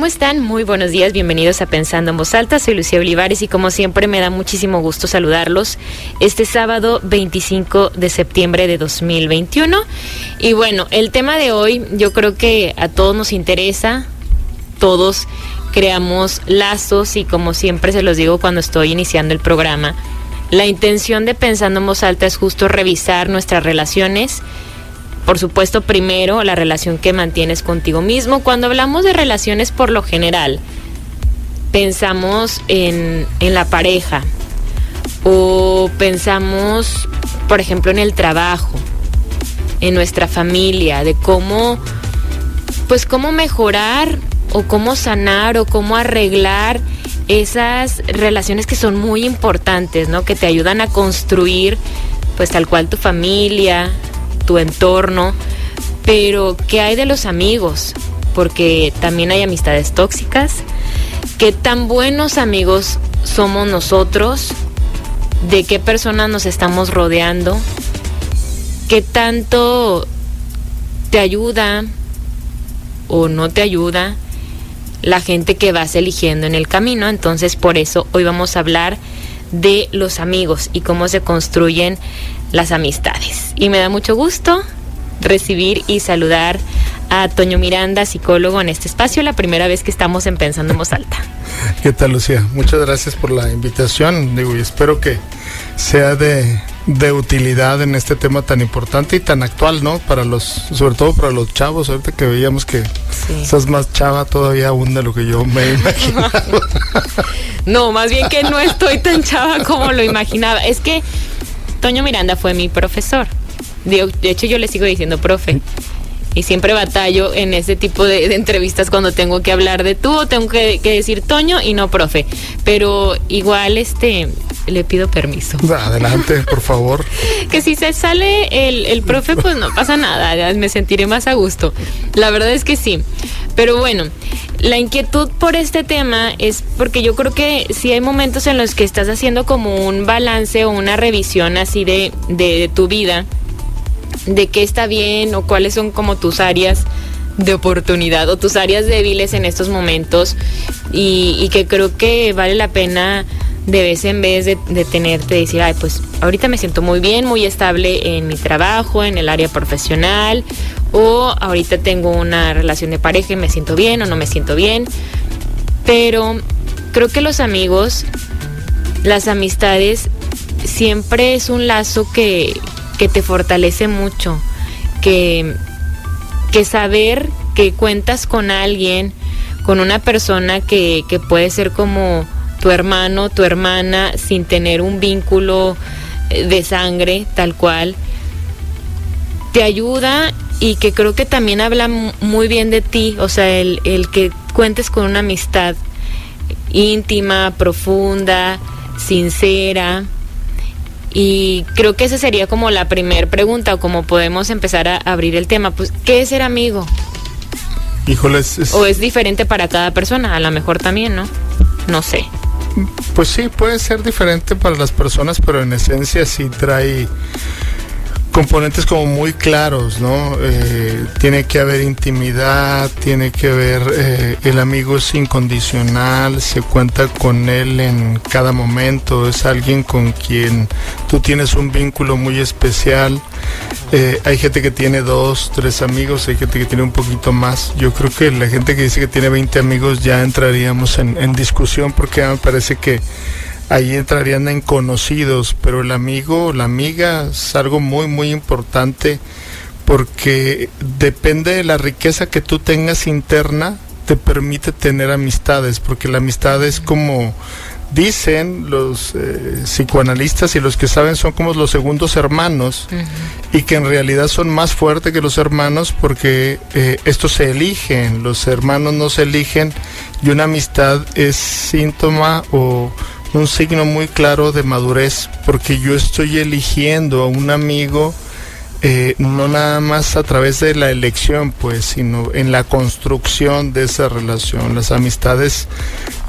¿Cómo están? Muy buenos días, bienvenidos a Pensando en Voz Alta. Soy Lucía Olivares y como siempre me da muchísimo gusto saludarlos este sábado 25 de septiembre de 2021. Y bueno, el tema de hoy yo creo que a todos nos interesa, todos creamos lazos y como siempre se los digo cuando estoy iniciando el programa, la intención de Pensando en Voz Alta es justo revisar nuestras relaciones por supuesto, primero la relación que mantienes contigo mismo. Cuando hablamos de relaciones por lo general, pensamos en, en la pareja o pensamos, por ejemplo, en el trabajo, en nuestra familia, de cómo, pues cómo mejorar o cómo sanar o cómo arreglar esas relaciones que son muy importantes, ¿no? Que te ayudan a construir, pues tal cual tu familia, tu entorno, pero ¿qué hay de los amigos? Porque también hay amistades tóxicas. ¿Qué tan buenos amigos somos nosotros? ¿De qué personas nos estamos rodeando? ¿Qué tanto te ayuda o no te ayuda la gente que vas eligiendo en el camino? Entonces por eso hoy vamos a hablar de los amigos y cómo se construyen las amistades. Y me da mucho gusto recibir y saludar a Toño Miranda, psicólogo en este espacio, la primera vez que estamos en Pensando en Voz Alta. ¿Qué tal, Lucía? Muchas gracias por la invitación, digo, y espero que sea de, de utilidad en este tema tan importante y tan actual, ¿no? Para los, sobre todo para los chavos, ahorita que veíamos que estás más chava todavía aún de lo que yo me imaginaba. no, más bien que no estoy tan chava como lo imaginaba. Es que Toño Miranda fue mi profesor. De, hecho, yo le sigo diciendo profe. Y siempre batallo en ese tipo de, entrevistas cuando tengo que hablar de tú o tengo que, decir Toño y no profe. Pero igual este le pido permiso. Adelante, por favor. que si se sale el, el profe, pues no pasa nada, me sentiré más a gusto. La verdad es que sí. Pero bueno, la inquietud por este tema es porque yo creo que si hay momentos en los que estás haciendo como un balance o una revisión así de, de, tu vida, de qué está bien o cuáles son como tus áreas de oportunidad o tus áreas débiles en estos momentos y, que creo que vale la pena de vez en vez de, de tenerte, decir, ay, pues ahorita me siento muy bien, muy estable en mi trabajo, en el área profesional, o ahorita tengo una relación de pareja y me siento bien o no me siento bien. Pero creo que los amigos, las amistades, siempre es un lazo que, que te fortalece mucho, que, que saber que cuentas con alguien, con una persona que, que puede ser como tu hermano, tu hermana, sin tener un vínculo eh, de sangre tal cual, te ayuda y que creo que también habla muy bien de ti, o sea, el, el que cuentes con una amistad íntima, profunda, sincera. Y creo que esa sería como la primera pregunta o como podemos empezar a abrir el tema. Pues, ¿qué es ser amigo? Híjoles. O es diferente para cada persona, a lo mejor también, ¿no? No sé. Pues sí, puede ser diferente para las personas, pero en esencia sí trae componentes como muy claros, ¿no? Eh, tiene que haber intimidad, tiene que haber, eh, el amigo es incondicional, se cuenta con él en cada momento, es alguien con quien tú tienes un vínculo muy especial. Eh, hay gente que tiene dos, tres amigos, hay gente que tiene un poquito más. Yo creo que la gente que dice que tiene 20 amigos ya entraríamos en, en discusión porque me parece que ahí entrarían en conocidos, pero el amigo, la amiga es algo muy, muy importante porque depende de la riqueza que tú tengas interna, te permite tener amistades, porque la amistad es como dicen los eh, psicoanalistas y los que saben son como los segundos hermanos y que en realidad son más fuertes que los hermanos porque eh, estos se eligen, los hermanos no se eligen y una amistad es síntoma o un signo muy claro de madurez porque yo estoy eligiendo a un amigo eh, no nada más a través de la elección, pues, sino en la construcción de esa relación. Las amistades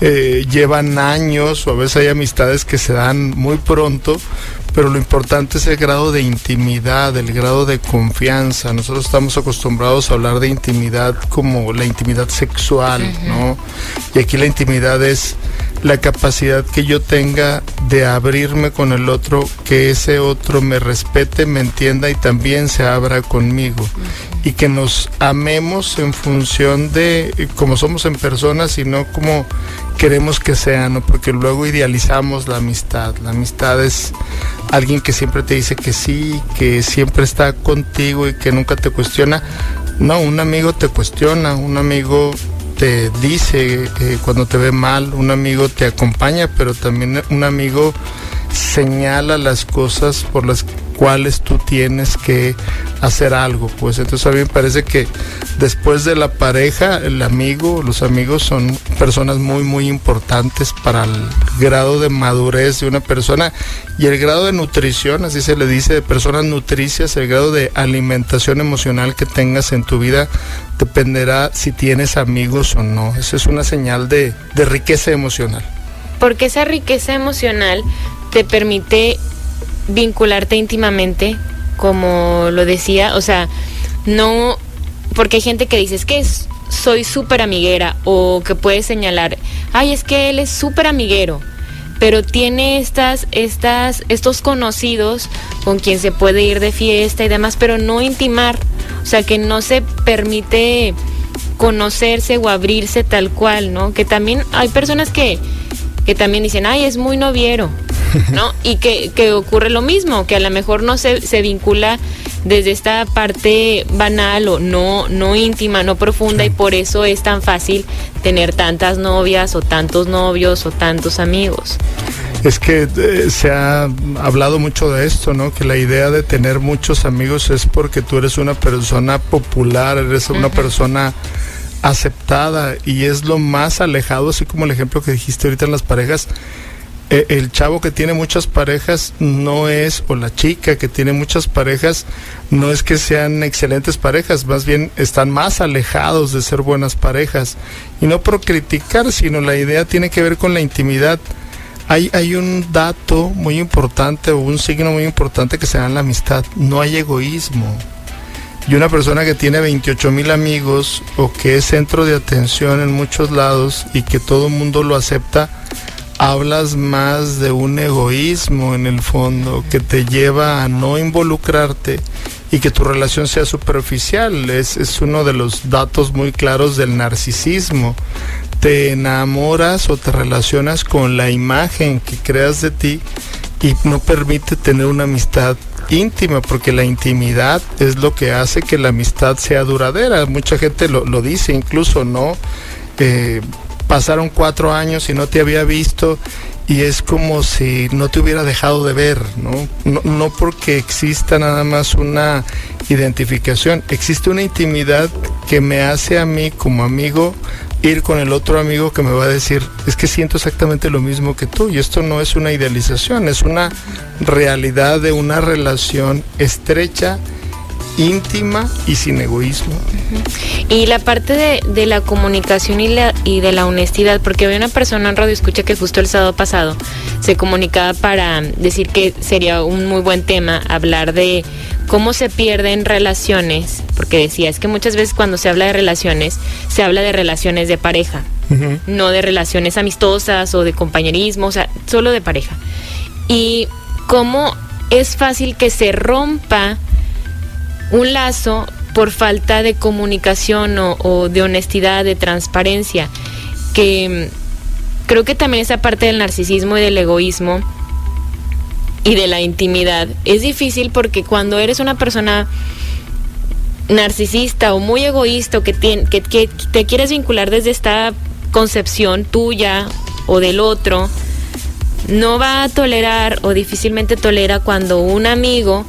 eh, llevan años o a veces hay amistades que se dan muy pronto, pero lo importante es el grado de intimidad, el grado de confianza. Nosotros estamos acostumbrados a hablar de intimidad como la intimidad sexual, ¿no? Y aquí la intimidad es la capacidad que yo tenga de abrirme con el otro, que ese otro me respete, me entienda y también se abra conmigo. Y que nos amemos en función de eh, cómo somos en personas y no como queremos que sean, ¿no? porque luego idealizamos la amistad. La amistad es alguien que siempre te dice que sí, que siempre está contigo y que nunca te cuestiona. No, un amigo te cuestiona, un amigo te dice eh, cuando te ve mal, un amigo te acompaña, pero también un amigo señala las cosas por las cuales tú tienes que hacer algo. Pues entonces a mí me parece que después de la pareja, el amigo, los amigos son personas muy, muy importantes para el grado de madurez de una persona y el grado de nutrición, así se le dice, de personas nutricias, el grado de alimentación emocional que tengas en tu vida dependerá si tienes amigos o no. Esa es una señal de, de riqueza emocional. Porque esa riqueza emocional te permite vincularte íntimamente, como lo decía, o sea, no, porque hay gente que dice, es que soy súper amiguera, o que puede señalar, ay, es que él es súper amiguero, pero tiene estas, estas, estos conocidos con quien se puede ir de fiesta y demás, pero no intimar, o sea, que no se permite conocerse o abrirse tal cual, ¿no? Que también hay personas que, que también dicen, ay, es muy noviero, ¿no? Y que, que, ocurre lo mismo, que a lo mejor no se, se vincula desde esta parte banal o no, no íntima, no profunda, y por eso es tan fácil tener tantas novias o tantos novios o tantos amigos. Es que eh, se ha hablado mucho de esto, ¿no? Que la idea de tener muchos amigos es porque tú eres una persona popular, eres una persona aceptada y es lo más alejado, así como el ejemplo que dijiste ahorita en las parejas, eh, el chavo que tiene muchas parejas no es, o la chica que tiene muchas parejas, no es que sean excelentes parejas, más bien están más alejados de ser buenas parejas. Y no por criticar, sino la idea tiene que ver con la intimidad. Hay, hay un dato muy importante o un signo muy importante que se en la amistad. No hay egoísmo. Y una persona que tiene 28 mil amigos o que es centro de atención en muchos lados y que todo el mundo lo acepta, hablas más de un egoísmo en el fondo que te lleva a no involucrarte y que tu relación sea superficial. Es, es uno de los datos muy claros del narcisismo. Te enamoras o te relacionas con la imagen que creas de ti y no permite tener una amistad íntima, porque la intimidad es lo que hace que la amistad sea duradera. Mucha gente lo, lo dice, incluso, ¿no? Eh, pasaron cuatro años y no te había visto y es como si no te hubiera dejado de ver, ¿no? No, porque exista nada más una identificación, existe una intimidad que me hace a mí como amigo ir con el otro amigo que me va a decir, es que siento exactamente lo mismo que tú y esto no es una idealización, es una realidad de una relación estrecha íntima y sin egoísmo. Y la parte de, de la comunicación y, la, y, de la honestidad, porque había una persona en radio escucha que justo el sábado pasado se comunicaba para decir que sería un muy buen tema hablar de cómo se pierden relaciones, porque decía, es que muchas veces cuando se habla de relaciones, se habla de relaciones de pareja, uh -huh. no de relaciones amistosas o de compañerismo, o sea, solo de pareja. Y cómo es fácil que se rompa un lazo por falta de comunicación o, de honestidad, de transparencia, que mm, creo que también esa parte del narcisismo y del egoísmo y de la intimidad es difícil porque cuando eres una persona narcisista o muy egoísta que, que, que te quieres vincular desde esta concepción tuya o del otro, no va a tolerar o difícilmente tolera cuando un amigo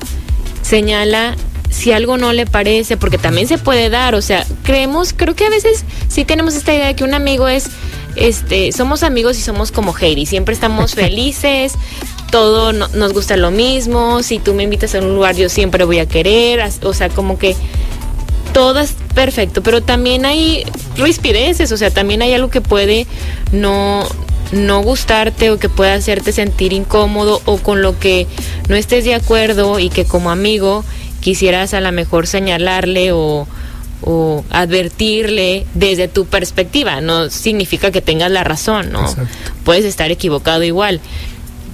señala si algo no le parece, porque también se puede dar, o sea, creemos, creo que a veces sí tenemos esta idea de que un amigo es, este, somos amigos y somos como Heidi, siempre estamos felices, todo nos gusta lo mismo, si tú me invitas a un lugar yo siempre voy a querer, o sea, como que todo es perfecto, pero también hay rispideces, o sea, también hay algo que puede no, no gustarte o que puede hacerte sentir incómodo o con lo que no estés de acuerdo y que como amigo quisieras a lo mejor señalarle o, o advertirle desde tu perspectiva. No significa que tengas la razón, ¿no? Puedes estar equivocado igual.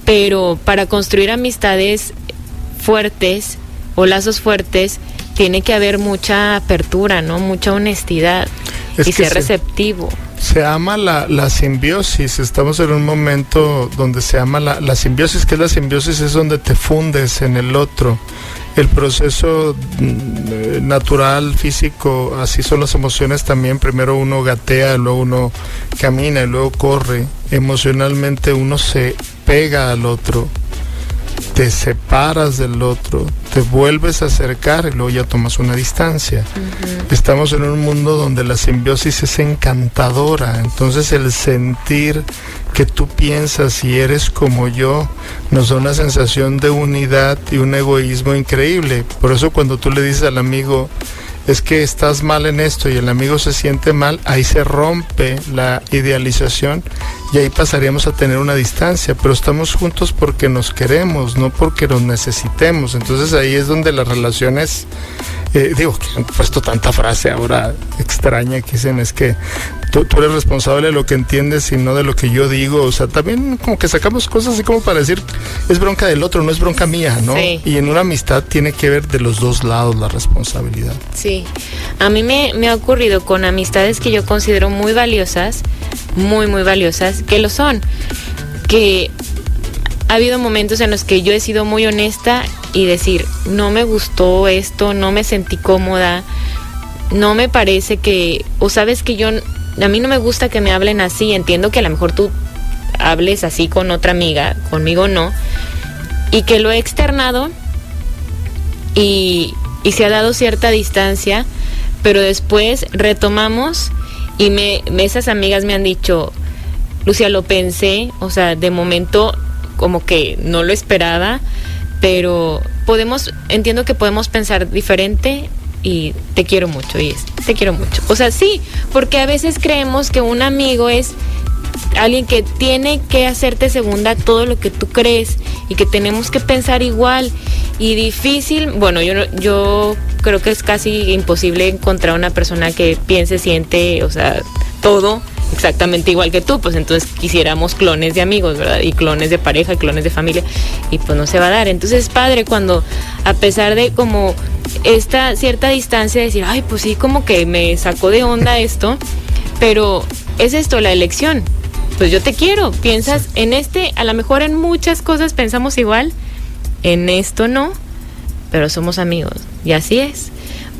Pero para construir amistades fuertes o lazos fuertes, tiene que haber mucha apertura, ¿no? Mucha honestidad y ser receptivo. Se ama la, la, simbiosis, estamos en un momento donde se ama la, la simbiosis, que es la simbiosis, es donde te fundes en el otro. El proceso mm, natural, físico, así son las emociones también, primero uno gatea, luego uno camina y luego corre. Emocionalmente uno se pega al otro te separas del otro, te vuelves a acercar y luego ya tomas una distancia. Estamos en un mundo donde la simbiosis es encantadora, entonces el sentir que tú piensas y eres como yo nos da una sensación de unidad y un egoísmo increíble. Por eso cuando tú le dices al amigo, es que estás mal en esto y el amigo se siente mal, ahí se rompe la idealización y ahí pasaríamos a tener una distancia, pero estamos juntos porque nos queremos, no porque nos necesitemos. Entonces ahí es donde las relaciones, eh, digo, que han puesto tanta frase ahora extraña que dicen es que tú, eres responsable de lo que entiendes y no de lo que yo digo. O sea, también como que sacamos cosas así como para decir, es bronca del otro, no es bronca mía, ¿no? Y en una amistad tiene que ver de los dos lados la responsabilidad. Sí, a mí me, me ha ocurrido con amistades que yo considero muy valiosas, muy, muy valiosas, que lo son, que ha habido momentos en los que yo he sido muy honesta y decir, no me gustó esto, no me sentí cómoda, no me parece que, o sabes que yo a mí no me gusta que me hablen así, entiendo que a lo mejor tú hables así con otra amiga, conmigo no, y que lo he externado y, y se ha dado cierta distancia, pero después retomamos y me, esas amigas me han dicho, Lucia, lo pensé, o sea, de momento como que no lo esperaba, pero podemos, entiendo que podemos pensar diferente y te quiero mucho y es, te quiero mucho. O sea, sí, porque a veces creemos que un amigo es alguien que tiene que hacerte segunda todo lo que tú crees y que tenemos que pensar igual y difícil, bueno, yo yo creo que es casi imposible encontrar una persona que piense, siente, o sea, todo exactamente igual que tú, pues entonces quisiéramos clones de amigos, ¿verdad? Y clones de pareja, y clones de familia, y pues no se va a dar. Entonces es padre cuando, a pesar de como esta cierta distancia, decir, ay, pues sí, como que me sacó de onda esto, pero es esto, la elección. Pues yo te quiero, piensas en este, a lo mejor en muchas cosas pensamos igual, en esto no, pero somos amigos, y así es.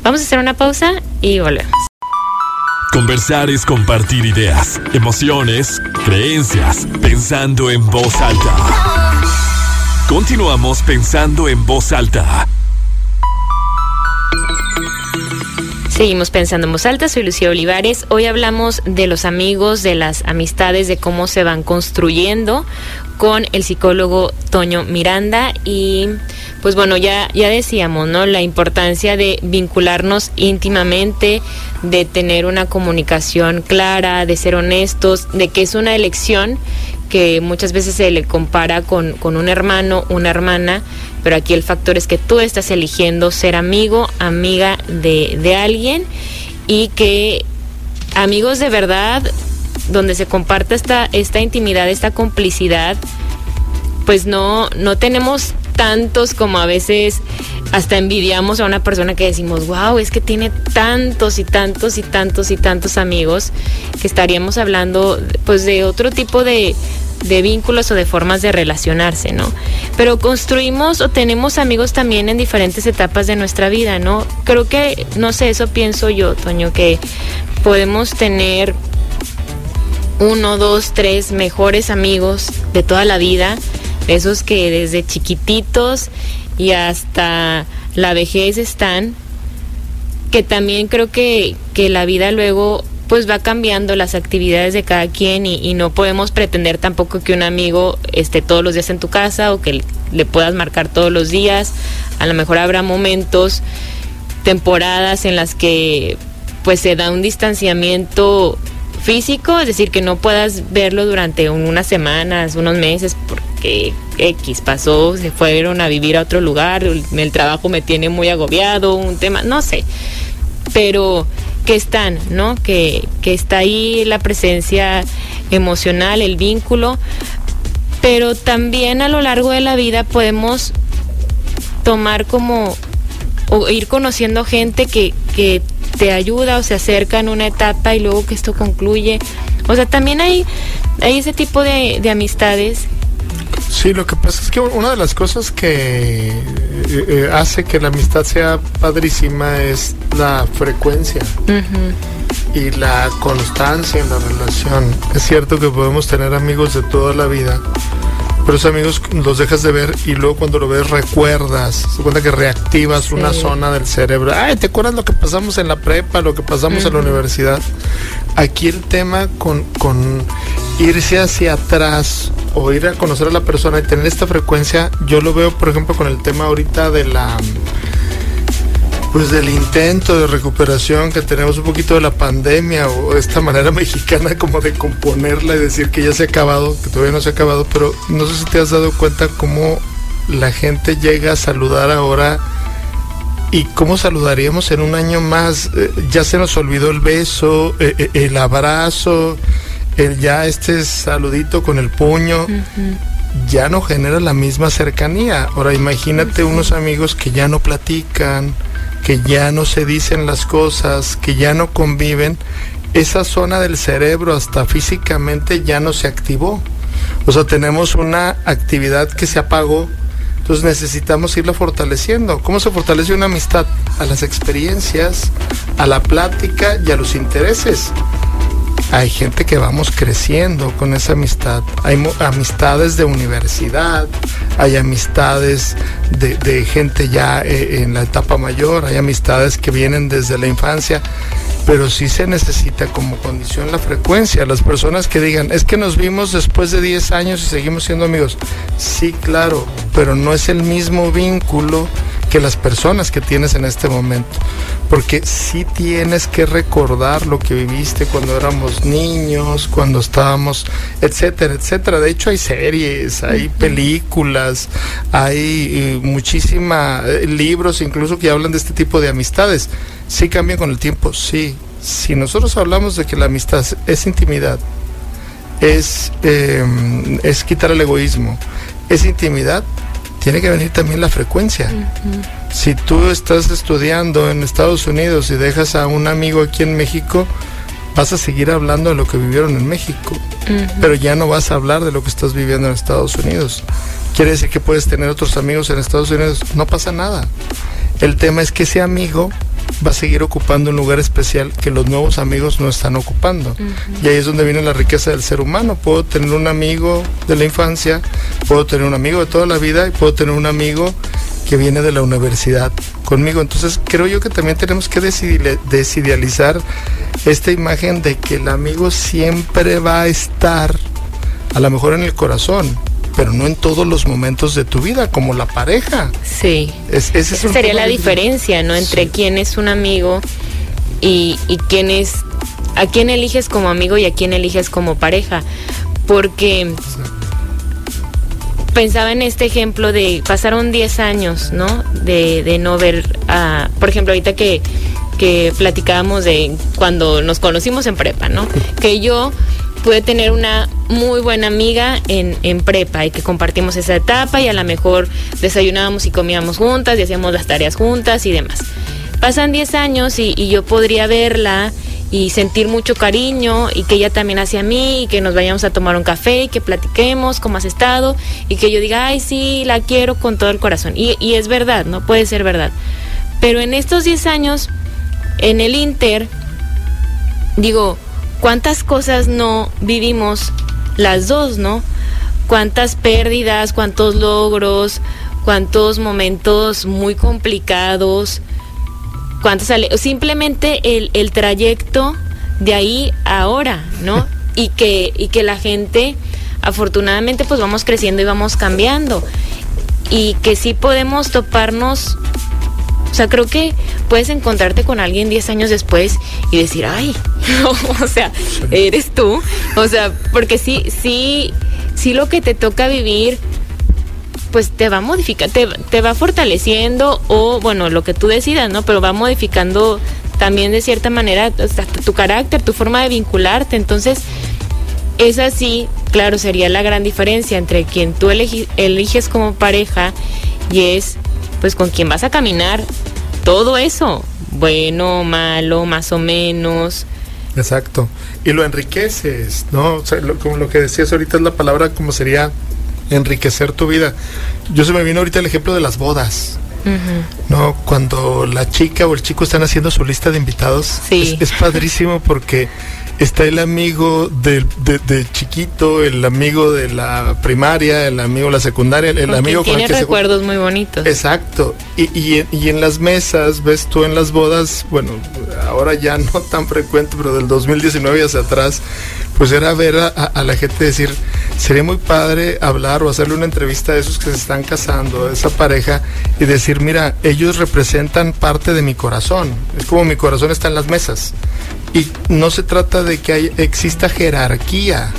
Vamos a hacer una pausa y volvemos. Conversar es compartir ideas, emociones, creencias, pensando en voz alta. Continuamos pensando en voz alta. Seguimos pensando en voz alta, soy Lucía Olivares. Hoy hablamos de los amigos, de las amistades, de cómo se van construyendo con el psicólogo Toño Miranda y pues bueno, ya, ya decíamos, ¿no? La importancia de vincularnos íntimamente, de tener una comunicación clara, de ser honestos, de que es una elección que muchas veces se le compara con, con un hermano, una hermana, pero aquí el factor es que tú estás eligiendo ser amigo, amiga de, de alguien y que amigos de verdad, donde se comparte esta, esta intimidad, esta complicidad, pues no, no tenemos tantos como a veces hasta envidiamos a una persona que decimos, wow, es que tiene tantos y tantos y tantos y tantos amigos, que estaríamos hablando pues de otro tipo de, de vínculos o de formas de relacionarse, ¿no? Pero construimos o tenemos amigos también en diferentes etapas de nuestra vida, ¿no? Creo que, no sé, eso pienso yo, Toño, que podemos tener uno, dos, tres mejores amigos de toda la vida esos que desde chiquititos y hasta la vejez están, que también creo que, que la vida luego pues va cambiando las actividades de cada quien y, no podemos pretender tampoco que un amigo esté todos los días en tu casa o que le puedas marcar todos los días. A lo mejor habrá momentos, temporadas en las que pues se da un distanciamiento físico, es decir, que no puedas verlo durante unas semanas, unos meses, porque X pasó, se fueron a vivir a otro lugar, el trabajo me tiene muy agobiado, un tema, no sé, pero que están, ¿no? Que, que está ahí la presencia emocional, el vínculo, pero también a lo largo de la vida podemos tomar como o ir conociendo gente que, que te ayuda o se acerca en una etapa y luego que esto concluye. O sea, también hay, hay ese tipo de, de amistades Sí, lo que pasa es que una de las cosas que eh, eh, hace que la amistad sea padrísima es la frecuencia y la constancia en la relación. Es cierto que podemos tener amigos de toda la vida, pero esos amigos los dejas de ver y luego cuando lo ves recuerdas, se cuenta que reactivas una zona del cerebro. Ay, ¿te acuerdas lo que pasamos en la prepa, lo que pasamos en la universidad? Aquí el tema con, con irse hacia atrás o ir a conocer a la persona y tener esta frecuencia, yo lo veo, por ejemplo, con el tema ahorita de la pues del intento de recuperación que tenemos un poquito de la pandemia o esta manera mexicana como de componerla y decir que ya se ha acabado, que todavía no se ha acabado, pero no sé si te has dado cuenta cómo la gente llega a saludar ahora y cómo saludaríamos en un año más. Eh, ya se nos olvidó el beso, eh, eh, el abrazo, el ya este saludito con el puño. Ya no genera la misma cercanía. Ahora imagínate unos amigos que ya no platican, que ya no se dicen las cosas, que ya no conviven, esa zona del cerebro hasta físicamente ya no se activó. O sea, tenemos una actividad que se apagó, entonces necesitamos irla fortaleciendo. ¿Cómo se fortalece una amistad? A las experiencias, a la plática y a los intereses hay gente que vamos creciendo con esa amistad. Hay amistades de universidad, hay amistades de, gente ya eh, en la etapa mayor, hay amistades que vienen desde la infancia, pero sí se necesita como condición la frecuencia. Las personas que digan, es que nos vimos después de 10 años y seguimos siendo amigos. Sí, claro, pero no es el mismo vínculo que las personas que tienes en este momento. Porque sí tienes que recordar lo que viviste cuando éramos niños, cuando estábamos, etcétera, etcétera. De hecho hay series, hay películas, hay eh, muchísimos eh, libros incluso que hablan de este tipo de amistades. Sí cambian con el tiempo, sí. Si nosotros hablamos de que la amistad es intimidad, es, eh, es quitar el egoísmo, es intimidad, tiene que venir también la frecuencia. Si tú estás estudiando en Estados Unidos y dejas a un amigo aquí en México, vas a seguir hablando de lo que vivieron en México, pero ya no vas a hablar de lo que estás viviendo en Estados Unidos. Quiere decir que puedes tener otros amigos en Estados Unidos, no pasa nada. El tema es que ese amigo va a seguir ocupando un lugar especial que los nuevos amigos no están ocupando. Y ahí es donde viene la riqueza del ser humano. Puedo tener un amigo de la infancia, puedo tener un amigo de toda la vida y puedo tener un amigo que viene de la universidad conmigo. Entonces creo yo que también tenemos que desidealizar esta imagen de que el amigo siempre va a estar a lo mejor en el corazón, pero no en todos los momentos de tu vida, como la pareja. Sí. esa sería la diferencia, ¿no? Entre quién es un amigo y, y quién es, a quién eliges como amigo y a quién eliges como pareja. Porque pensaba en este ejemplo de pasaron 10 años, ¿no? De, de no ver, a, por ejemplo, ahorita que, que platicábamos de cuando nos conocimos en prepa, ¿no? Que yo pude tener una muy buena amiga en, en, prepa y que compartimos esa etapa y a lo mejor desayunábamos y comíamos juntas y hacíamos las tareas juntas y demás. Pasan 10 años y, yo podría verla y sentir mucho cariño y que ella también hacia mí y que nos vayamos a tomar un café y que platiquemos cómo has estado y que yo diga, ay, sí, la quiero con todo el corazón. Y, y es verdad, no puede ser verdad. Pero en estos 10 años, en el Inter, digo, cuántas cosas no vivimos las dos, ¿no? Cuántas pérdidas, cuántos logros, cuántos momentos muy complicados, cuántos simplemente el, el trayecto de ahí a ahora, ¿no? Y que, y que la gente, afortunadamente, pues vamos creciendo y vamos cambiando. Y que sí podemos toparnos o sea, creo que puedes encontrarte con alguien 10 años después y decir, ay, o sea, eres tú. O sea, porque sí, sí, sí lo que te toca vivir, pues te va modificando, te, te va fortaleciendo o, bueno, lo que tú decidas, ¿no? Pero va modificando también de cierta manera tu carácter, tu forma de vincularte. Entonces, esa sí, claro, sería la gran diferencia entre quien tú eliges como pareja y es pues con quien vas a caminar todo eso, bueno, malo, más o menos. Exacto. Y lo enriqueces, ¿no? O sea, como lo que decías ahorita es la palabra como sería enriquecer tu vida. Yo se me vino ahorita el ejemplo de las bodas. No, cuando la chica o el chico están haciendo su lista de invitados, es padrísimo porque está el amigo de, chiquito, el amigo de la primaria, el amigo de la secundaria, el, amigo con el que recuerdos muy bonitos. Exacto. Y, y, y, en las mesas, ves tú en las bodas, bueno, ahora ya no tan frecuente, pero del 2019 hacia atrás, pues era ver a, la gente decir, sería muy padre hablar o hacerle una entrevista a esos que se están casando, a esa pareja, y decir, mira, ellos representan parte de mi corazón. Es como mi corazón está en las mesas. Y no se trata de que exista jerarquía.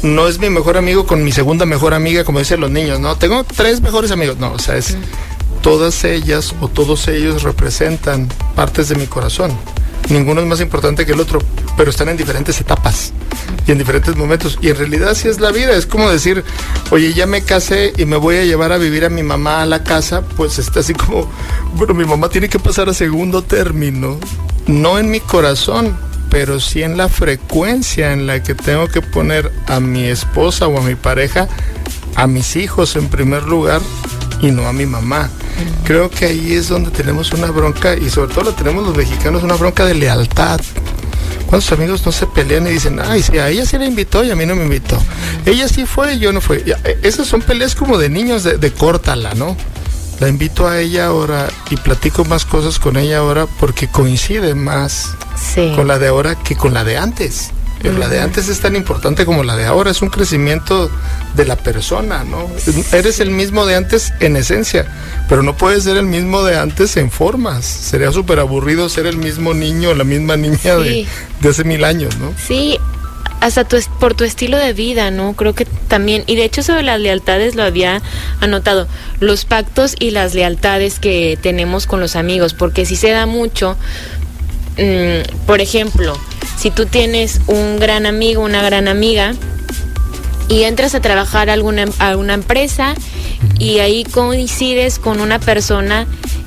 No es mi mejor amigo con mi segunda mejor amiga, como dicen los niños, ¿no? Tengo tres mejores amigos. No, o sea, es todas ellas o todos ellos representan partes de mi corazón. Ninguno es más importante que el otro, pero están en diferentes etapas y en diferentes momentos. Y en realidad así es la vida. Es como decir, oye, ya me casé y me voy a llevar a vivir a mi mamá a la casa, pues está así como, bueno, mi mamá tiene que pasar a segundo término no en mi corazón, pero sí en la frecuencia en la que tengo que poner a mi esposa o a mi pareja, a mis hijos en primer lugar y no a mi mamá. Creo que ahí es donde tenemos una bronca y sobre todo la tenemos los mexicanos, una bronca de lealtad. ¿Cuántos amigos no se pelean y dicen, ay, sí, a ella sí la invitó y a mí no me invitó? Ella sí fue y yo no fui. Eh, esas son peleas como de niños de, de córtala, ¿no? la invito a ella ahora y platico más cosas con ella ahora porque coincide más con la de ahora que con la de antes. La de antes es tan importante como la de ahora, es un crecimiento de la persona, ¿no? Eres el mismo de antes en esencia, pero no puedes ser el mismo de antes en formas. Sería súper aburrido ser el mismo niño, la misma niña de, de hace mil años, ¿no? Sí, hasta tu, por tu estilo de vida, ¿no? Creo que también, y de hecho sobre las lealtades lo había anotado, los pactos y las lealtades que tenemos con los amigos, porque si se da mucho, mm, por ejemplo, si tú tienes un gran amigo, una gran amiga, y entras a trabajar a alguna, a una empresa y ahí coincides con una persona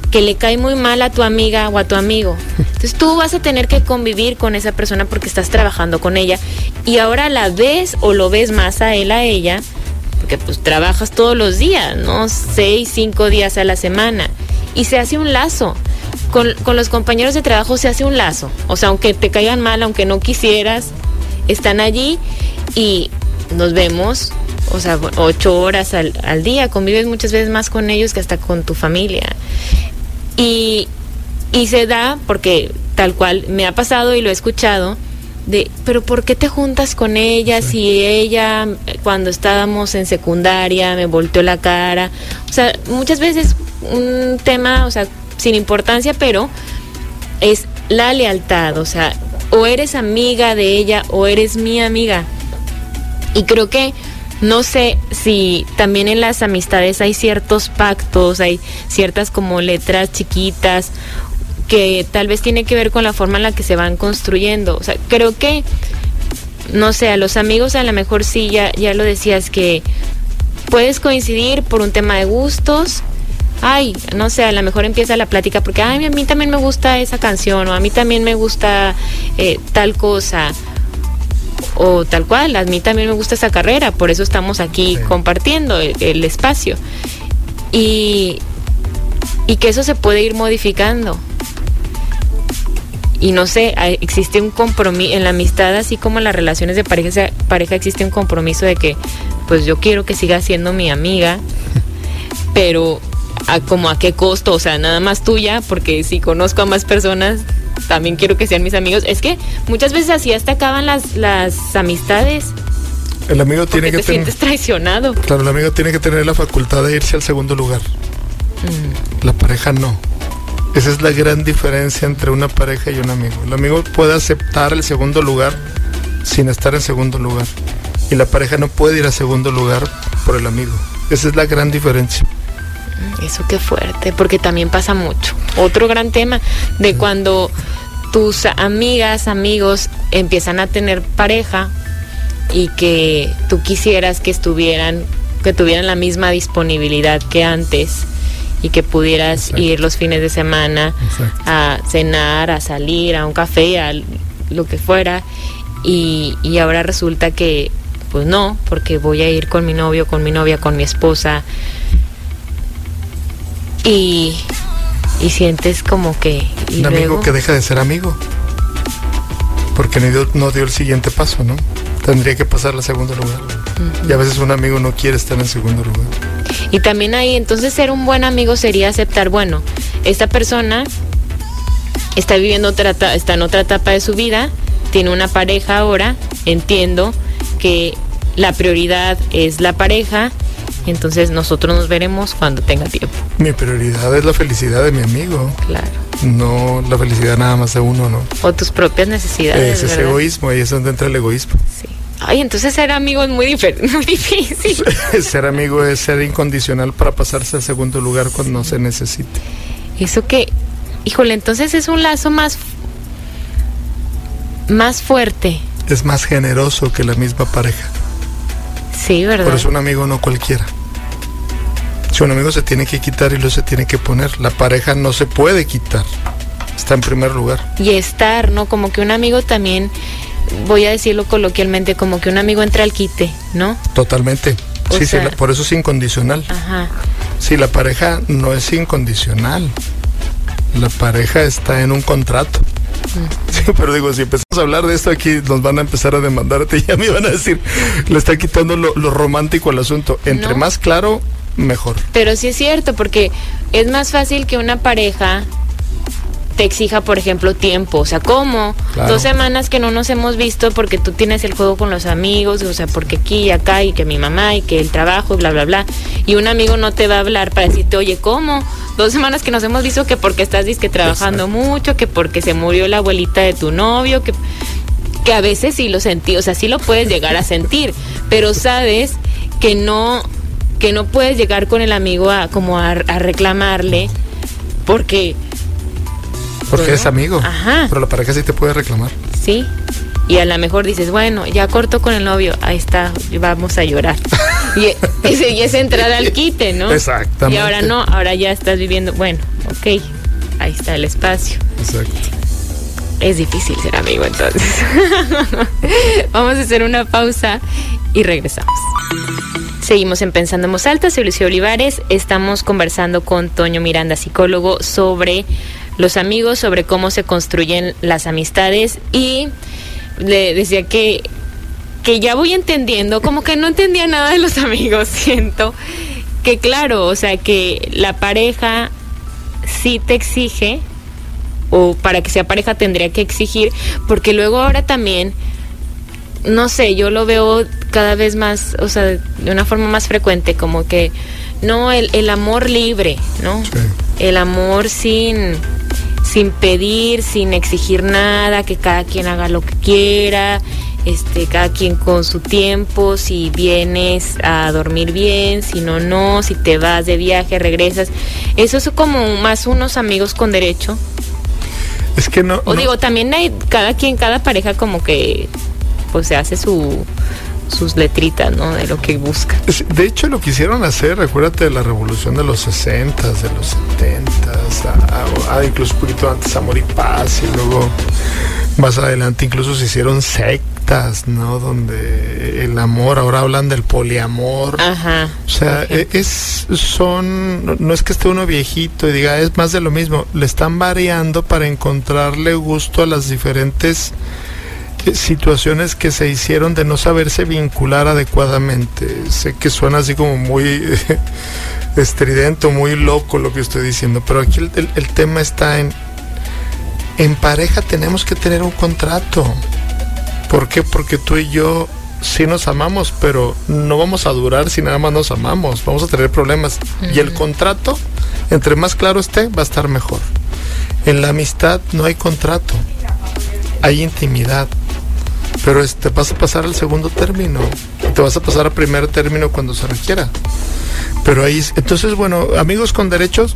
que le cae muy mal a tu amiga o a tu amigo. Entonces tú vas a tener que convivir con esa persona porque estás trabajando con ella y ahora la ves o lo ves más a él, a ella, porque pues trabajas todos los días, ¿no? Seis, cinco días a la semana y se hace un lazo. Con, con los compañeros de trabajo se hace un lazo. O sea, aunque te caigan mal, aunque no quisieras, están allí y nos vemos o sea, ocho horas al, al, día, convives muchas veces más con ellos que hasta con tu familia. Y, se da, porque tal cual me ha pasado y lo he escuchado, de, pero ¿por qué te juntas con ella si ella cuando estábamos en secundaria me volteó la cara? O sea, muchas veces un tema, o sea, sin importancia, pero es la lealtad, o sea, o eres amiga de ella o eres mi amiga. Y creo que no sé si también en las amistades hay ciertos pactos, hay ciertas como letras chiquitas que tal vez tiene que ver con la forma en la que se van construyendo. O sea, creo que, no sé, a los amigos a lo mejor sí, ya, ya lo decías, que puedes coincidir por un tema de gustos. Ay, no sé, a lo mejor empieza la plática porque, ay, a mí también me gusta esa canción o a mí también me gusta eh, tal cosa o tal cual, a mí también me gusta esa carrera, por eso estamos aquí compartiendo el, espacio. Y, y que eso se puede ir modificando. Y no sé, existe un compromiso, en la amistad, así como en las relaciones de pareja, pareja existe un compromiso de que, pues yo quiero que siga siendo mi amiga, pero a, como a qué costo, o sea, nada más tuya, porque si conozco a más personas, también quiero que sean mis amigos. Es que muchas veces así hasta acaban las, las amistades. El amigo tiene que te sientes traicionado. Claro, el amigo tiene que tener la facultad de irse al segundo lugar. Mm. La pareja no. Esa es la gran diferencia entre una pareja y un amigo. El amigo puede aceptar el segundo lugar sin estar en segundo lugar. Y la pareja no puede ir a segundo lugar por el amigo. Esa es la gran diferencia. Eso qué fuerte, porque también pasa mucho. Otro gran tema de cuando tus amigas, amigos empiezan a tener pareja y que tú quisieras que estuvieran, que tuvieran la misma disponibilidad que antes y que pudieras Exacto. ir los fines de semana Exacto. a cenar, a salir, a un café, a lo que fuera. Y, y ahora resulta que, pues no, porque voy a ir con mi novio, con mi novia, con mi esposa. Y, y sientes como que... Y un amigo que deja de ser amigo. Porque no dio, no dio el siguiente paso, ¿no? Tendría que pasar al segundo lugar. Y a veces un amigo no quiere estar en segundo lugar. Y también ahí, entonces ser un buen amigo sería aceptar, bueno, esta persona está viviendo otra, está en otra etapa de su vida, tiene una pareja ahora, entiendo que la prioridad es la pareja, entonces nosotros nos veremos cuando tenga tiempo, Mi prioridad es la felicidad de mi amigo, claro. no la felicidad nada más de uno, ¿no? O tus propias necesidades. Ese es ¿verdad? egoísmo, ahí es donde entra el egoísmo. Sí. Ay, entonces ser amigo es muy, muy difícil. ser amigo es ser incondicional para pasarse al segundo lugar cuando se necesite. Eso que, híjole, entonces es un lazo más, más fuerte. Es más generoso que la misma pareja. Sí, ¿verdad? Pero es un amigo no cualquiera. Si un amigo se tiene que quitar y lo se tiene que poner, la pareja no se puede quitar. Está en primer lugar. y estar, ¿no? Como que un amigo también, voy a decirlo coloquialmente, como que un amigo entra al quite, ¿no? Totalmente. O Sí, sí, la- por eso es incondicional. Ajá. Sí, la pareja no es incondicional. La pareja está en un contrato. Sí, pero digo, si empezamos a hablar de esto aquí, nos van a empezar a demandarte y ya me van a decir, le está quitando lo, lo romántico al asunto. Entre No. más claro, mejor. Pero sí es cierto, porque es más fácil que una pareja te exija, por ejemplo, tiempo. O sea, ¿cómo? Claro. Dos semanas que no nos hemos visto porque tú tienes el juego con los amigos, o sea, porque aquí y acá, y que mi mamá, y que el trabajo, bla, bla, bla. Y un amigo no te va a hablar para decirte, oye, ¿cómo? Dos semanas que nos hemos visto que porque estás disque trabajando Exacto. mucho, que porque se murió la abuelita de tu novio, que que a veces sí lo sentí, o sea, sí lo puedes llegar a sentir, pero sabes que no que no puedes llegar con el amigo a como a, a reclamarle porque Porque Bueno, es amigo. ajá. Pero la pareja sí te puede reclamar. sí y a lo mejor dices, bueno, ya corto con el novio, ahí está, vamos a llorar. Y ese y es entrar al quite, ¿no? Exactamente. Y ahora no, ahora ya estás viviendo, bueno, ok, ahí está el espacio. Exacto. Es difícil ser amigo entonces. Vamos a hacer una pausa y regresamos. Seguimos en Pensando en Voz Alta, soy Lucía Olivares. Estamos conversando con Toño Miranda, psicólogo, sobre los amigos, sobre cómo se construyen las amistades y le decía que, que ya voy entendiendo, como que no entendía nada de los amigos, siento que claro, o sea que la pareja sí te exige o para que sea pareja tendría que exigir, porque luego ahora también, no sé, yo lo veo cada vez más, o sea, de una forma más frecuente, como que, no, el, el amor libre, ¿no? Sí. El amor sin, sin pedir, sin exigir nada, que cada quien haga lo que quiera, este, cada quien con su tiempo, si vienes a dormir bien, si no, no, si te vas de viaje, regresas. Eso es como más unos amigos con derecho. Es que no. O no- digo, también hay cada quien, cada pareja como que pues se hace su sus letritas, ¿no? De lo que busca. Es- De hecho, lo quisieron hacer, recuérdate de la revolución de los 60, de los 70, a- a- incluso un poquito antes Amor y Paz, y luego más adelante incluso se hicieron sectas, ¿no? Donde el amor, ahora hablan del poliamor. Ajá. O sea, e- es, son, no- es que esté uno viejito y diga, es más de lo mismo, le están variando para encontrarle gusto a las diferentes situaciones que se hicieron de no saberse vincular adecuadamente. Sé que suena así como muy estridente, muy loco lo que estoy diciendo, pero aquí el, el- el tema está en En pareja tenemos que tener un contrato. ¿Por qué? Porque tú y yo sí nos amamos, pero no vamos a durar si nada más nos amamos. Vamos a tener problemas. Y el contrato, entre más claro esté, va a estar mejor. En la amistad no hay contrato, hay intimidad. Pero te vas a pasar al segundo término, te vas a pasar al primer término cuando se requiera. Pero ahí, entonces, bueno, amigos con derechos,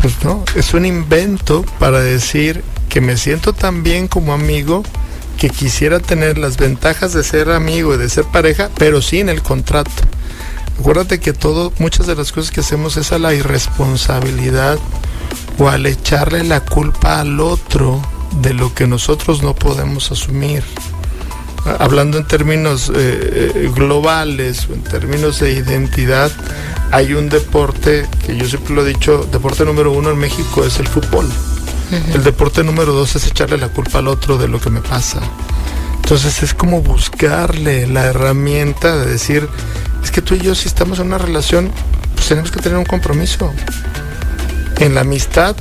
pues no, es un invento para decir que me siento tan bien como amigo que quisiera tener las ventajas de ser amigo y de ser pareja, pero sin el contrato. Acuérdate que todo, muchas de las cosas que hacemos es a la irresponsabilidad o al echarle la culpa al otro de lo que nosotros no podemos asumir. Hablando en términos eh, eh, globales o en términos de identidad, hay un deporte que yo siempre lo he dicho, deporte número uno en México es el fútbol. El deporte número dos es echarle la culpa al otro de lo que me pasa. Entonces es como buscarle la herramienta de decir, es que tú y yo si estamos en una relación, pues tenemos que tener un compromiso. En la amistad,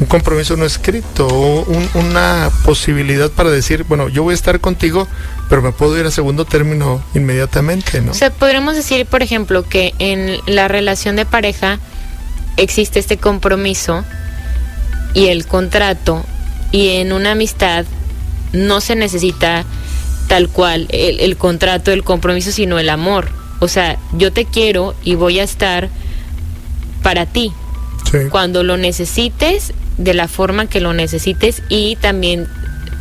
un compromiso no escrito, o una posibilidad para decir, bueno, yo voy a estar contigo, pero me puedo ir a segundo término inmediatamente, ¿no? O sea, podremos decir, por ejemplo, que en la relación de pareja existe este compromiso y el contrato y en una amistad no se necesita tal cual el, contrato, el compromiso, sino el amor. O sea, yo te quiero y voy a estar para ti. Cuando lo necesites, de la forma que lo necesites y también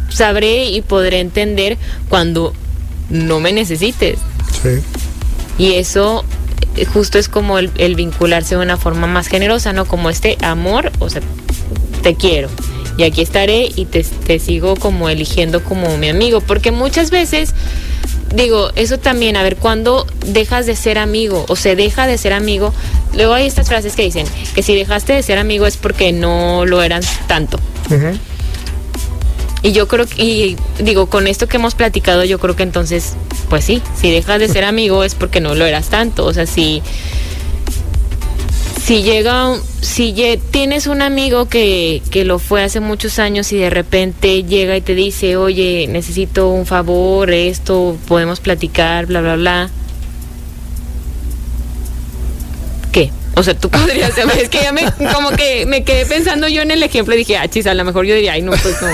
sabré y podré entender cuando no me necesites. Sí. Y eso eh, justo es como el, el vincularse de una forma más generosa, ¿no? Como este amor, o sea, te quiero. Y aquí estaré y te, sigo como eligiendo como mi amigo. Porque muchas veces, digo, eso también, a ver, cuando dejas de ser amigo o se deja de ser amigo, luego hay estas frases que dicen que si dejaste de ser amigo es porque no lo eran tanto. Y yo creo que, y digo, con esto que hemos platicado, yo creo que entonces, pues sí, si dejas de ser amigo es porque no lo eras tanto. O sea, si si llega, si tienes un amigo que, que lo fue hace muchos años y de repente llega y te dice, oye, necesito un favor, esto, podemos platicar, bla, bla, bla. ¿Qué? O sea, tú podrías, es que ya me, como que me quedé pensando yo en el ejemplo y dije, ah, chis, a lo mejor yo diría, ay, no, pues no,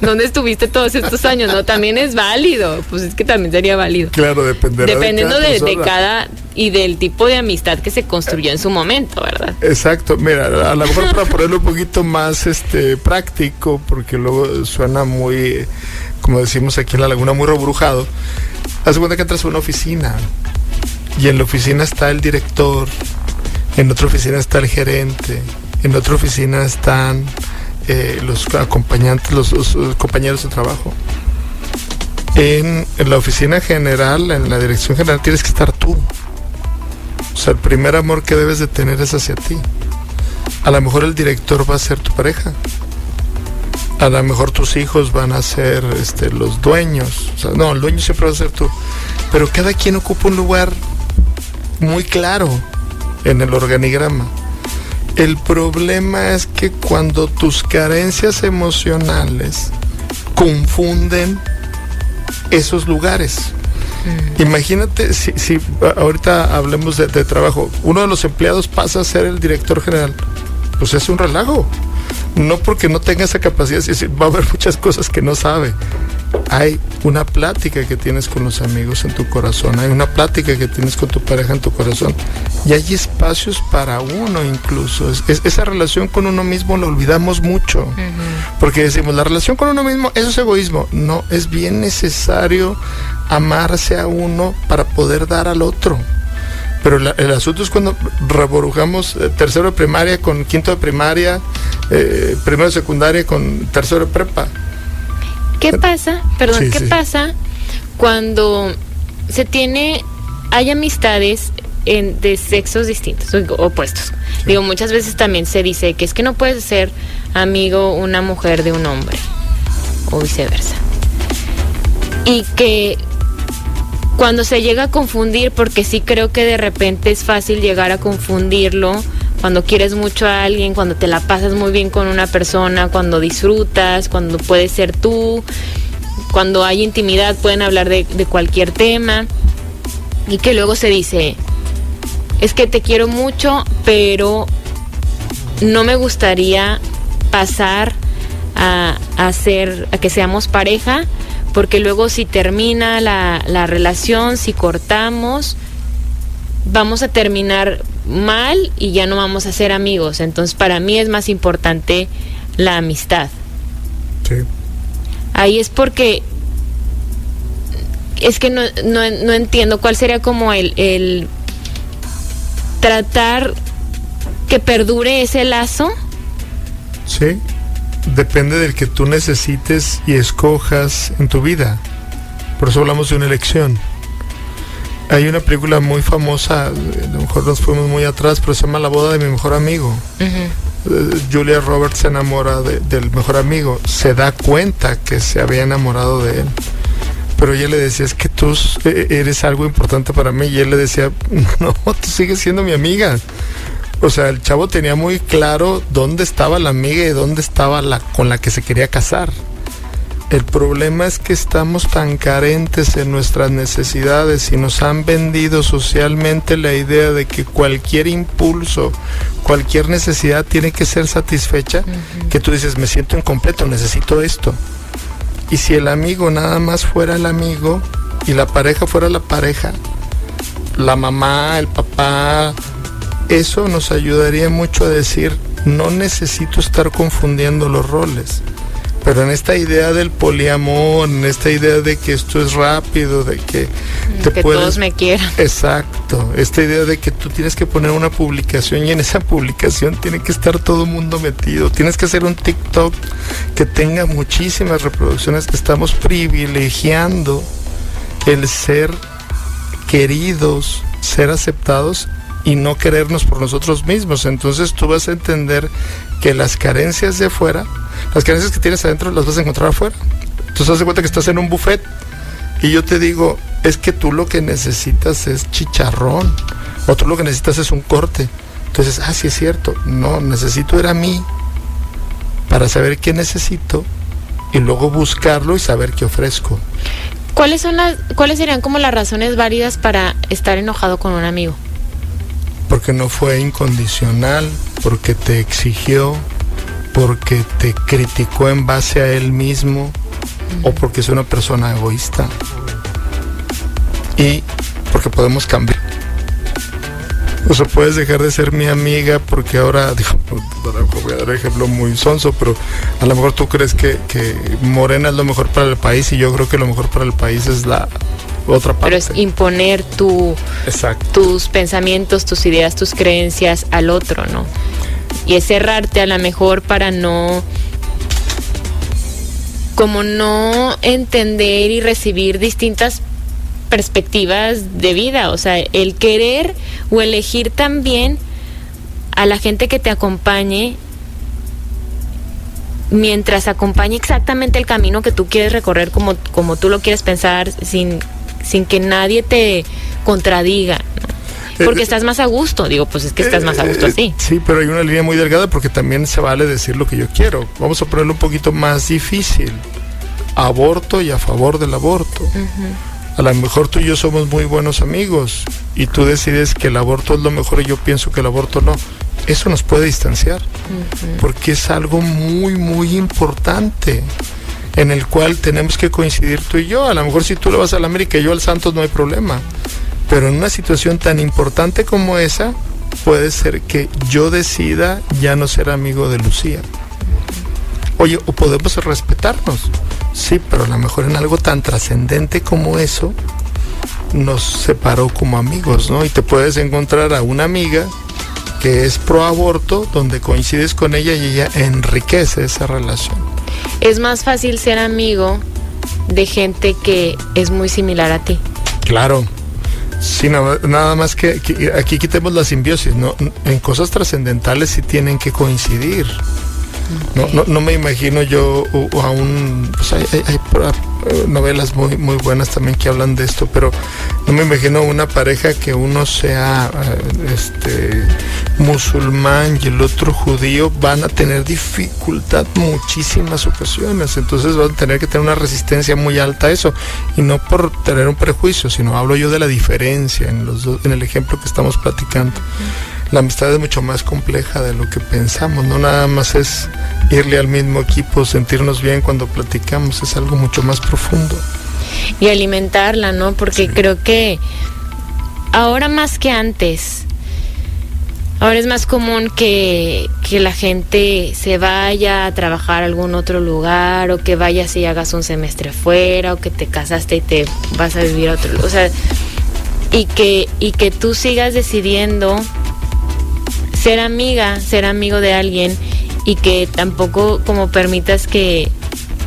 ¿dónde estuviste todos estos años? No, también es válido, pues es que también sería válido. Claro, dependerá Dependiendo de cada, de, cada y del tipo de amistad que se construyó en su momento, ¿verdad? Exacto, mira, a lo mejor para ponerlo un poquito más este práctico, porque luego suena muy, como decimos aquí en la laguna, muy rebrujado. Haz cuenta que entras a una oficina y en la oficina está el director, en otra oficina está el gerente, en otra oficina están eh, los acompañantes, los, compañeros de trabajo. En, la oficina general, en la dirección general, tienes que estar tú. O sea, el primer amor que debes de tener es hacia ti. A lo mejor el director va a ser tu pareja. A lo mejor tus hijos van a ser este, los dueños. No, el dueño siempre va a ser tú. Pero cada quien ocupa un lugar muy claro en el organigrama. El problema es que cuando tus carencias emocionales confunden esos lugares. Mm. Imagínate si, ahorita hablemos de, de, trabajo, uno de los empleados pasa a ser el director general, pues es un relajo. No porque no tenga esa capacidad, va a haber muchas cosas que no sabe hay una plática que tienes con los amigos en tu corazón, hay una plática que tienes con tu pareja en tu corazón y hay espacios para uno incluso. esa relación con uno mismo lo olvidamos mucho, porque decimos, la relación con uno mismo, eso es egoísmo. No, es bien necesario amarse a uno para poder dar al otro. Pero el asunto es cuando reborujamos eh, tercero de primaria con quinto de primaria, eh, primero de secundaria con tercero de prepa ¿Qué pasa? Perdón, ¿qué pasa cuando se tiene, hay amistades en, de sexos distintos, opuestos? Digo, muchas veces también se dice que es que no puedes ser amigo una mujer de un hombre o viceversa. Y que cuando se llega a confundir, porque sí creo que de repente es fácil llegar a confundirlo cuando quieres mucho a alguien, cuando te la pasas muy bien con una persona, cuando disfrutas, cuando puedes ser tú, cuando hay intimidad, pueden hablar de, cualquier tema. Y que luego se dice, es que te quiero mucho, pero no me gustaría pasar a, hacer, a que seamos pareja, porque luego si termina la, la relación, si cortamos, vamos a terminar mal y ya no vamos a ser amigos. Entonces para mí es más importante la amistad. Sí. Ahí es porque es que no, no, no entiendo cuál sería como el, el tratar que perdure ese lazo. Sí. Depende del que tú necesites y escojas en tu vida. Por eso hablamos de una elección. Hay una película muy famosa, a lo mejor nos fuimos muy atrás, pero se llama La boda de mi mejor amigo. Eh, Julia Roberts se enamora de- del mejor amigo, se da cuenta que se había enamorado de él. Pero ella le decía, es que tú eh, eres algo importante para mí. Y él le decía, no, tú sigues siendo mi amiga. O sea, el chavo tenía muy claro dónde estaba la amiga y dónde estaba la con la que se quería casar. El problema es que estamos tan carentes en nuestras necesidades y nos han vendido socialmente la idea de que cualquier impulso, cualquier necesidad tiene que ser satisfecha, que tú dices, me siento incompleto, necesito esto. Y si el amigo nada más fuera el amigo y la pareja fuera la pareja, la mamá, el papá, eso nos ayudaría mucho a decir, no necesito estar confundiendo los roles. Pero en esta idea del poliamor, en esta idea de que esto es rápido, de que te que puedes... todos me quieran. Exacto, esta idea de que tú tienes que poner una publicación y en esa publicación tiene que estar todo el mundo metido. Tienes que hacer un TikTok que tenga muchísimas reproducciones. Estamos privilegiando el ser queridos, ser aceptados y no querernos por nosotros mismos. Entonces tú vas a entender que las carencias de afuera, las carencias que tienes adentro las vas a encontrar afuera. Entonces haz de cuenta que estás en un buffet y yo te digo, es que tú lo que necesitas es chicharrón, o tú lo que necesitas es un corte. Entonces, ah, sí es cierto, no, necesito ir a mí para saber qué necesito y luego buscarlo y saber qué ofrezco. ¿Cuáles son las, cuáles serían como las razones válidas para estar enojado con un amigo? Porque no fue incondicional, porque te exigió, porque te criticó en base a él mismo o porque es una persona egoísta. Y porque podemos cambiar. O sea, puedes dejar de ser mi amiga porque ahora, digo, voy a dar un ejemplo muy sonso, pero a lo mejor tú crees que, que Morena es lo mejor para el país y yo creo que lo mejor para el país es la otra parte. Pero es imponer tu, Exacto. tus pensamientos, tus ideas, tus creencias al otro, ¿no? Y es cerrarte a lo mejor para no como no entender y recibir distintas perspectivas de vida, o sea, el querer o elegir también a la gente que te acompañe mientras acompañe exactamente el camino que tú quieres recorrer como, como tú lo quieres pensar sin, sin que nadie te contradiga. Porque Eh, estás más a gusto, digo, pues es que estás más a gusto Eh, así. Sí, pero hay una línea muy delgada porque también se vale decir lo que yo quiero. Vamos a ponerlo un poquito más difícil. Aborto y a favor del aborto. A lo mejor tú y yo somos muy buenos amigos y tú decides que el aborto es lo mejor y yo pienso que el aborto no. Eso nos puede distanciar porque es algo muy, muy importante en el cual tenemos que coincidir tú y yo. A lo mejor si tú le vas al América y yo al Santos no hay problema. Pero en una situación tan importante como esa, puede ser que yo decida ya no ser amigo de Lucía. Oye, o podemos respetarnos. Sí, pero a lo mejor en algo tan trascendente como eso, nos separó como amigos, ¿no? Y te puedes encontrar a una amiga que es pro aborto, donde coincides con ella y ella enriquece esa relación. Es más fácil ser amigo de gente que es muy similar a ti. Claro. Sí, nada, más que, que aquí quitemos la simbiosis, ¿no? En cosas trascendentales sí tienen que coincidir. No, no, no me imagino yo a un... pues hay, hay, novelas muy, muy buenas también que hablan de esto, pero no me imagino una pareja que uno sea eh, este musulmán y el otro judío van a tener dificultad muchísimas ocasiones, entonces van a tener que tener una resistencia muy alta a eso. Y no por tener un prejuicio, sino hablo yo de la diferencia en los en el ejemplo que estamos platicando la amistad es mucho más compleja de lo que pensamos, no nada más es irle al mismo equipo, sentirnos bien cuando platicamos, es algo mucho más profundo. Y alimentarla, ¿no? Porque creo que ahora más que antes, ahora es más común que, que, la gente se vaya a trabajar a algún otro lugar o que vayas y hagas un semestre fuera o que te casaste y te vas a vivir a otro lugar. O sea, y que, y que tú sigas decidiendo ser amiga, ser amigo de alguien y que tampoco como permitas que,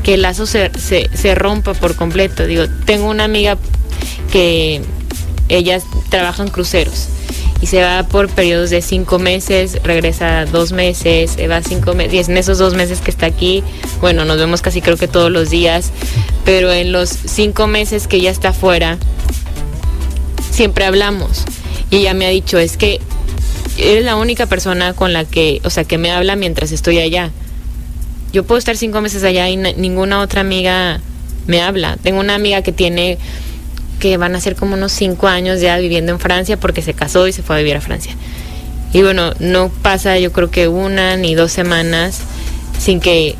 el lazo se, se, rompa por completo. Digo, tengo una amiga que ella trabaja en cruceros y se va por periodos de cinco meses, regresa dos meses, se va cinco meses, y en esos dos meses que está aquí, bueno, nos vemos casi creo que todos los días, pero en los cinco meses que ella está afuera, siempre hablamos. Y ella me ha dicho, es que eres la única persona con la que, o sea, que me habla mientras estoy allá. Yo puedo estar cinco meses allá y ninguna otra amiga me habla. Tengo una amiga que tiene, que van a ser como unos cinco años ya viviendo en Francia porque se casó y se fue a vivir a Francia. Y bueno, no pasa yo creo que una ni dos semanas sin que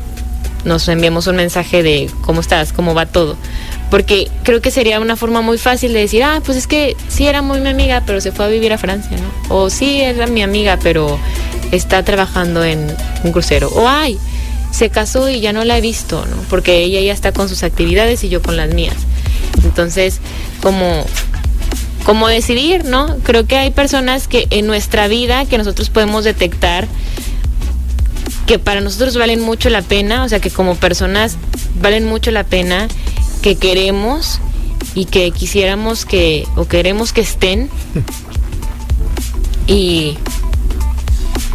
nos enviemos un mensaje de cómo estás, cómo va todo porque creo que sería una forma muy fácil de decir, ah, pues es que sí era muy mi amiga, pero se fue a vivir a Francia, ¿no? O sí era mi amiga, pero está trabajando en un crucero. O ay, se casó y ya no la he visto, ¿no? Porque ella ya está con sus actividades y yo con las mías. Entonces, como como decidir, ¿no? Creo que hay personas que en nuestra vida que nosotros podemos detectar que para nosotros valen mucho la pena, o sea, que como personas valen mucho la pena que queremos y que quisiéramos que, o queremos que estén. Y,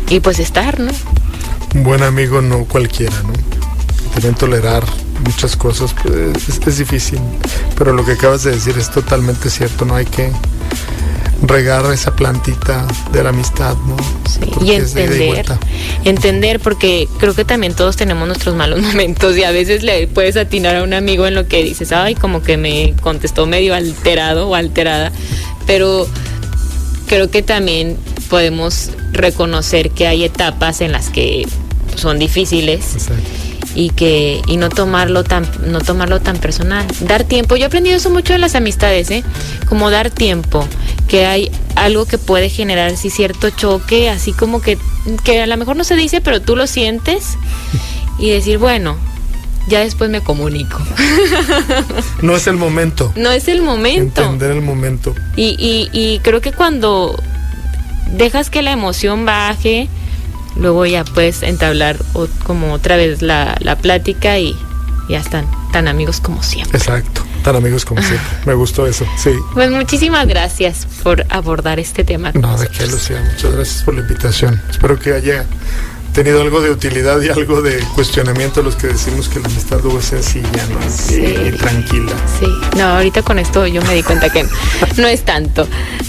y pues estar, ¿no? Un buen amigo no cualquiera, ¿no? Deben tolerar muchas cosas, pues, es, es difícil. Pero lo que acabas de decir es totalmente cierto, no hay que regar esa plantita de la amistad, ¿no? Sí, y entender, entender, porque creo que también todos tenemos nuestros malos momentos y a veces le puedes atinar a un amigo en lo que dices, ay, como que me contestó medio alterado o alterada, pero creo que también podemos reconocer que hay etapas en las que son difíciles. Exacto y que y no tomarlo tan no tomarlo tan personal dar tiempo yo he aprendido eso mucho en las amistades ¿eh? como dar tiempo que hay algo que puede generar así cierto choque así como que que a lo mejor no se dice pero tú lo sientes y decir bueno ya después me comunico. No es el momento. No es el momento. Entender el momento. Y, y, y creo que cuando dejas que la emoción baje, luego ya puedes entablar como otra vez la, la plática y ya están tan amigos como siempre. Exacto, tan amigos como siempre. Me gustó eso, sí. Pues muchísimas gracias por abordar este tema. No, de qué, Lucía, muchas gracias por la invitación. Espero que haya tenido algo de utilidad y algo de cuestionamiento los que decimos que la amistad es sencilla ¿no? y, tranquila. Sí, no, ahorita con esto yo me di cuenta que no es tanto.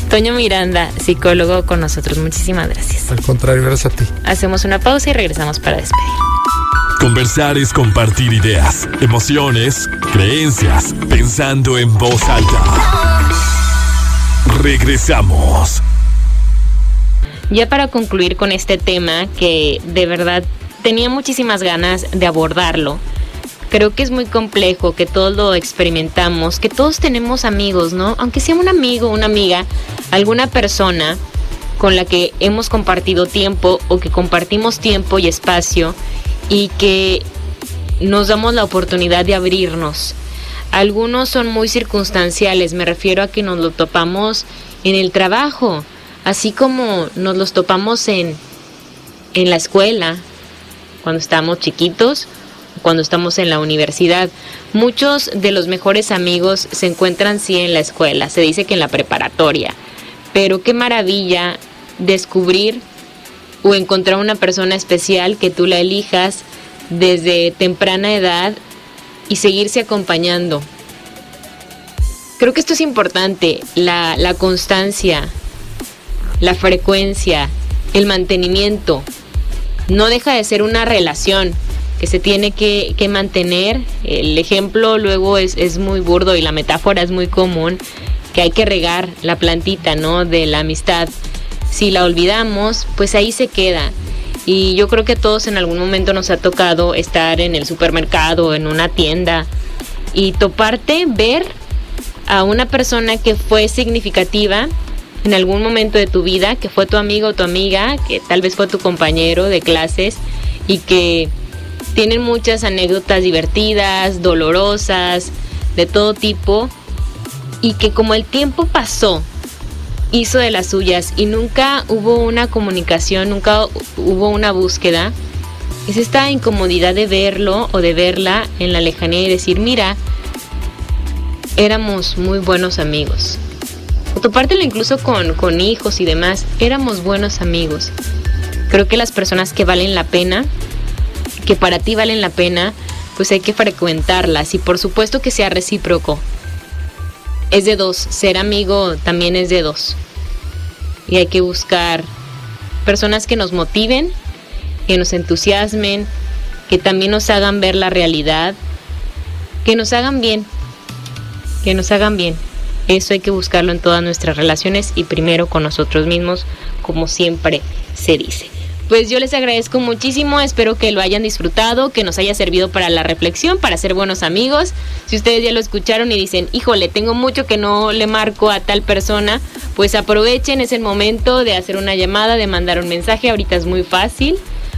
Toño Miranda, psicólogo con nosotros, muchísimas gracias. Al contrario, gracias a ti. Hacemos una pausa y regresamos para despedir. Conversar es compartir ideas, emociones, creencias, pensando en voz alta. Regresamos. Ya para concluir con este tema, que de verdad tenía muchísimas ganas de abordarlo, creo que es muy complejo, que todos lo experimentamos, que todos tenemos amigos, ¿no? Aunque sea un amigo, una amiga, alguna persona con la que hemos compartido tiempo o que compartimos tiempo y espacio y que nos damos la oportunidad de abrirnos. Algunos son muy circunstanciales, me refiero a que nos lo topamos en el trabajo, así como nos los topamos en, en la escuela, cuando estamos chiquitos, cuando estamos en la universidad. Muchos de los mejores amigos se encuentran sí en la escuela, se dice que en la preparatoria, pero qué maravilla descubrir o encontrar una persona especial que tú la elijas desde temprana edad y seguirse acompañando. Creo que esto es importante, la, la constancia, la frecuencia, el mantenimiento. No deja de ser una relación que se tiene que, que mantener. El ejemplo luego es, es, muy burdo y la metáfora es muy común, que hay que regar la plantita, ¿no? De la amistad. Si la olvidamos, pues ahí se queda. Y yo creo que a todos en algún momento nos ha tocado estar en el supermercado, en una tienda, y toparte, ver a una persona que fue significativa en algún momento de tu vida, que fue tu amigo o tu amiga, que tal vez fue tu compañero de clases y que tienen muchas anécdotas divertidas, dolorosas, de todo tipo, y que como el tiempo pasó, hizo de las suyas y nunca hubo una comunicación, nunca hubo una búsqueda, es esta incomodidad de verlo o de verla en la lejanía y decir, mira, éramos muy buenos amigos. Topártelo incluso con, con hijos y demás, éramos buenos amigos. Creo que las personas que valen la pena, que para ti valen la pena, pues hay que frecuentarlas y por supuesto que sea recíproco. Es de dos, ser amigo también es de dos. Y hay que buscar personas que nos motiven, que nos entusiasmen, que también nos hagan ver la realidad, que nos hagan bien, que nos hagan bien. Eso hay que buscarlo en todas nuestras relaciones y primero con nosotros mismos, como siempre se dice. Pues yo les agradezco muchísimo, espero que lo hayan disfrutado, que nos haya servido para la reflexión, para ser buenos amigos. Si ustedes ya lo escucharon y dicen, híjole, tengo mucho que no le marco a tal persona, pues aprovechen, es el momento de hacer una llamada, de mandar un mensaje, ahorita es muy fácil,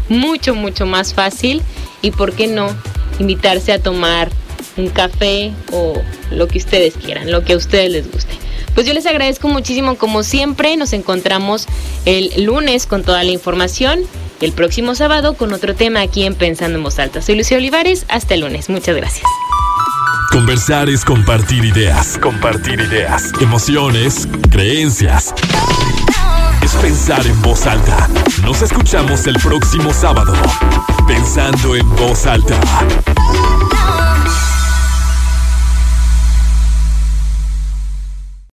mucho, mucho más fácil. Y por qué no, invitarse a tomar un café o lo que ustedes quieran, lo que a ustedes les guste. Pues yo les agradezco muchísimo como siempre. Nos encontramos el lunes con toda la información. El próximo sábado con otro tema aquí en Pensando en Voz Alta. Soy Lucía Olivares. Hasta el lunes. Muchas gracias. Conversar es compartir ideas. Compartir ideas. Emociones. Creencias. Es pensar en voz alta. Nos escuchamos el próximo sábado. Pensando en voz alta.